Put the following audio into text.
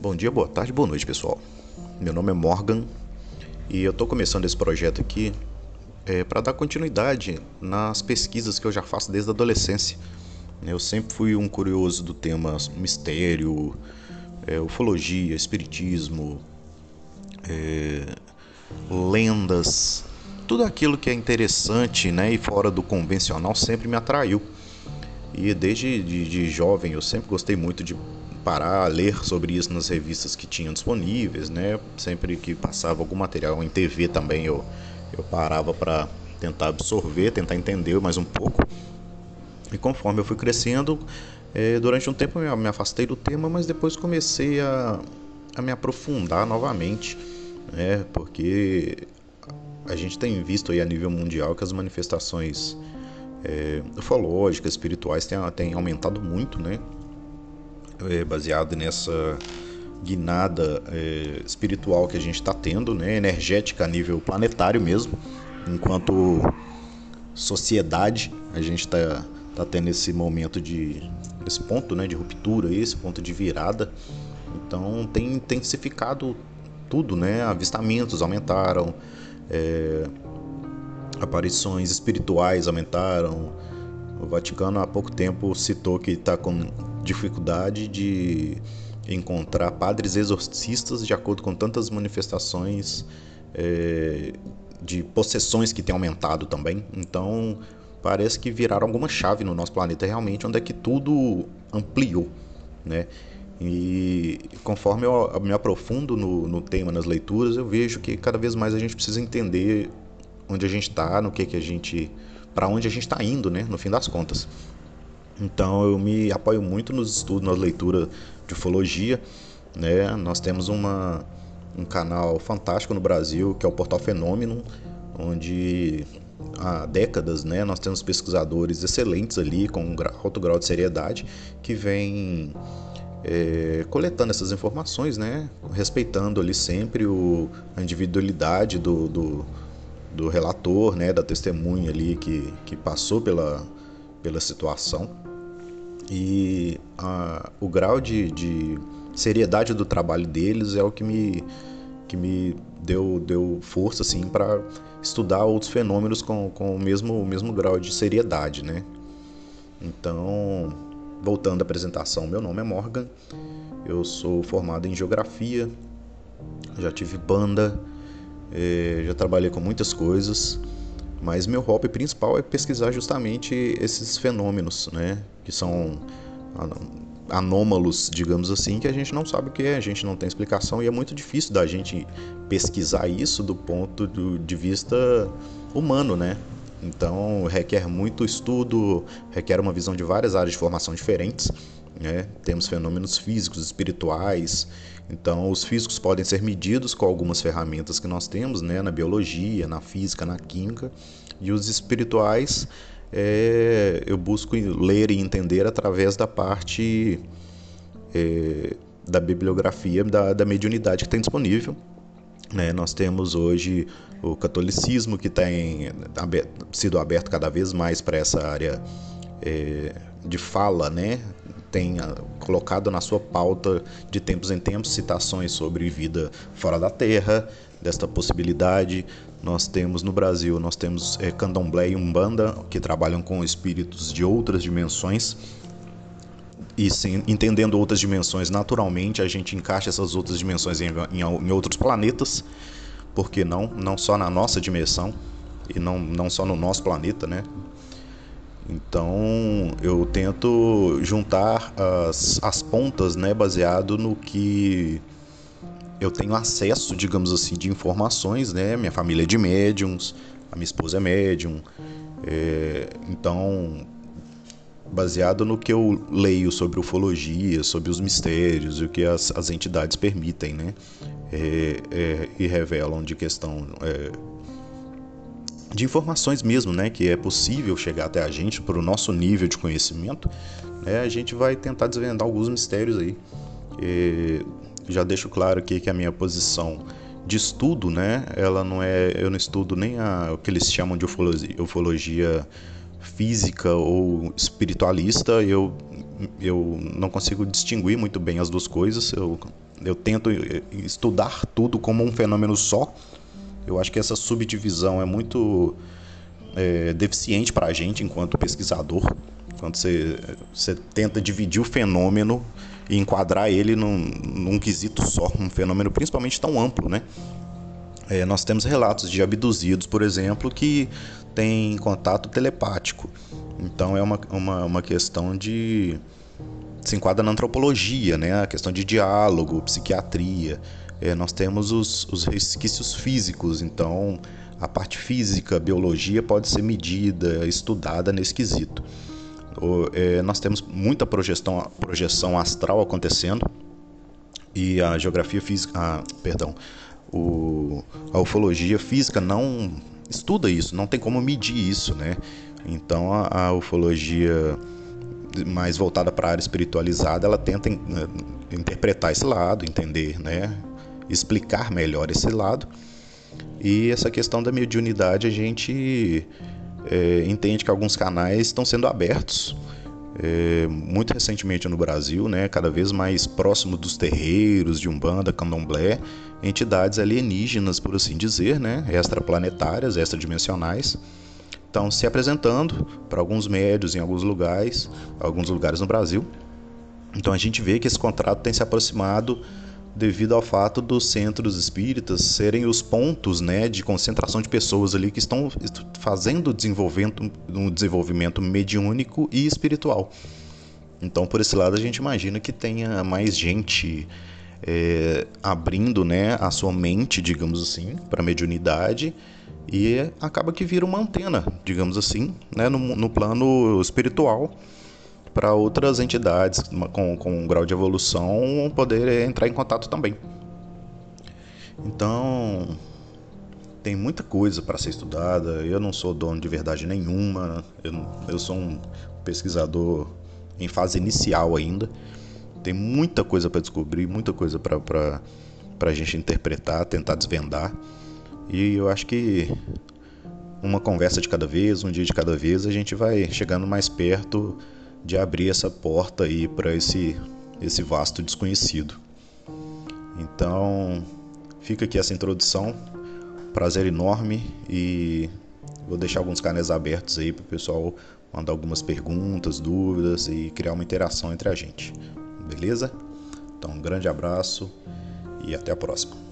Bom dia, boa tarde, boa noite, pessoal. Meu nome é Morgan e eu estou começando esse projeto aqui é, para dar continuidade nas pesquisas que eu já faço desde a adolescência. Eu sempre fui um curioso do tema mistério, é, ufologia, espiritismo, é, lendas, tudo aquilo que é interessante né, e fora do convencional sempre me atraiu. E desde de, de jovem eu sempre gostei muito de parar ler sobre isso nas revistas que tinham disponíveis, né? Sempre que passava algum material em TV também eu, eu parava para tentar absorver, tentar entender mais um pouco. E conforme eu fui crescendo, é, durante um tempo eu me afastei do tema, mas depois comecei a, a me aprofundar novamente, né? Porque a gente tem visto aí a nível mundial que as manifestações é, ufológicas, espirituais têm, têm aumentado muito, né? É, baseado nessa guinada é, espiritual que a gente está tendo, né, energética a nível planetário mesmo, enquanto sociedade a gente está tá tendo esse momento de esse ponto, né, de ruptura, esse ponto de virada. Então tem intensificado tudo, né? Avistamentos aumentaram, é, aparições espirituais aumentaram. O Vaticano há pouco tempo citou que está com dificuldade de encontrar padres exorcistas de acordo com tantas manifestações é, de possessões que têm aumentado também. Então parece que viraram alguma chave no nosso planeta realmente, onde é que tudo ampliou, né? E conforme eu me aprofundo no, no tema, nas leituras, eu vejo que cada vez mais a gente precisa entender onde a gente está, no que que a gente, para onde a gente está indo, né? No fim das contas. Então eu me apoio muito nos estudos, na leitura de ufologia. Né? Nós temos uma, um canal fantástico no Brasil, que é o Portal Fenômeno, onde há décadas né, nós temos pesquisadores excelentes ali, com um alto grau de seriedade, que vêm é, coletando essas informações, né, respeitando ali sempre o, a individualidade do, do, do relator, né, da testemunha ali que, que passou pela, pela situação e a, o grau de, de, seriedade do trabalho deles é o que me, que me deu, deu força assim, para estudar outros fenômenos com, com o, mesmo, o mesmo grau de seriedade. Né? Então, voltando à apresentação, meu nome é Morgan, eu sou formado em Geografia, já tive banda, eh, já trabalhei com muitas coisas. Mas meu hobby principal é pesquisar justamente esses fenômenos, né? Que são anômalos, digamos assim, que a gente não sabe o que é, a gente não tem explicação e é muito difícil da gente pesquisar isso do ponto de vista humano, né? Então requer muito estudo, requer uma visão de várias áreas de formação diferentes. Né? Temos fenômenos físicos, espirituais. Então, os físicos podem ser medidos com algumas ferramentas que nós temos, né? na biologia, na física, na química, e os espirituais é, eu busco ler e entender através da parte é, da bibliografia da, da mediunidade que tem disponível. Né? Nós temos hoje o catolicismo que tem aberto, sido aberto cada vez mais para essa área é, de fala, né? Tem colocado na sua pauta de tempos em tempos citações sobre vida fora da Terra, desta possibilidade. Nós temos no Brasil, nós temos é, Candomblé e Umbanda, que trabalham com espíritos de outras dimensões. E sim, entendendo outras dimensões, naturalmente a gente encaixa essas outras dimensões em, em, em outros planetas, porque não? Não só na nossa dimensão e não, não só no nosso planeta, né? Então eu tento juntar as, as pontas, né, baseado no que eu tenho acesso, digamos assim, de informações, né? Minha família é de médiums, a minha esposa é médium, é, então baseado no que eu leio sobre ufologia, sobre os mistérios e o que as, as entidades permitem, né? É, é, e revelam de questão é, de informações mesmo, né, que é possível chegar até a gente por o nosso nível de conhecimento, né, a gente vai tentar desvendar alguns mistérios aí. E já deixo claro aqui que a minha posição de estudo, né, ela não é, eu não estudo nem a, o que eles chamam de ufologia, ufologia física ou espiritualista, eu eu não consigo distinguir muito bem as duas coisas. Eu eu tento eh, estudar tudo como um fenômeno só. Eu acho que essa subdivisão é muito é, deficiente para a gente enquanto pesquisador. Quando você, você tenta dividir o fenômeno e enquadrar ele num, num quesito só, um fenômeno principalmente tão amplo, né? É, nós temos relatos de abduzidos, por exemplo, que têm contato telepático. Então é uma, uma, uma questão de. se enquadra na antropologia, né? a questão de diálogo, psiquiatria. É, nós temos os, os resquícios físicos, então a parte física, biologia pode ser medida, estudada nesse quesito. O, é, nós temos muita projeção, projeção astral acontecendo e a geografia física, a, perdão, o, a ufologia física não estuda isso, não tem como medir isso, né? Então a, a ufologia mais voltada para a área espiritualizada, ela tenta in, eh, interpretar esse lado, entender, né? Explicar melhor esse lado. E essa questão da mediunidade a gente é, entende que alguns canais estão sendo abertos é, muito recentemente no Brasil, né, cada vez mais próximo dos terreiros de Umbanda, Candomblé, entidades alienígenas, por assim dizer, né, extraplanetárias, extradimensionais, estão se apresentando para alguns médios em alguns lugares, alguns lugares no Brasil. Então a gente vê que esse contrato tem se aproximado devido ao fato dos centros espíritas serem os pontos né, de concentração de pessoas ali que estão fazendo desenvolvimento, um desenvolvimento mediúnico e espiritual. Então, por esse lado, a gente imagina que tenha mais gente é, abrindo né, a sua mente, digamos assim, para a mediunidade e acaba que vira uma antena, digamos assim, né, no, no plano espiritual para outras entidades com, com um grau de evolução poder entrar em contato também. Então, tem muita coisa para ser estudada. Eu não sou dono de verdade nenhuma. Eu, eu sou um pesquisador em fase inicial ainda. Tem muita coisa para descobrir, muita coisa para a gente interpretar, tentar desvendar. E eu acho que uma conversa de cada vez, um dia de cada vez, a gente vai chegando mais perto de abrir essa porta aí para esse, esse vasto desconhecido. Então, fica aqui essa introdução. Prazer enorme e vou deixar alguns canais abertos aí para o pessoal mandar algumas perguntas, dúvidas e criar uma interação entre a gente. Beleza? Então, um grande abraço e até a próxima.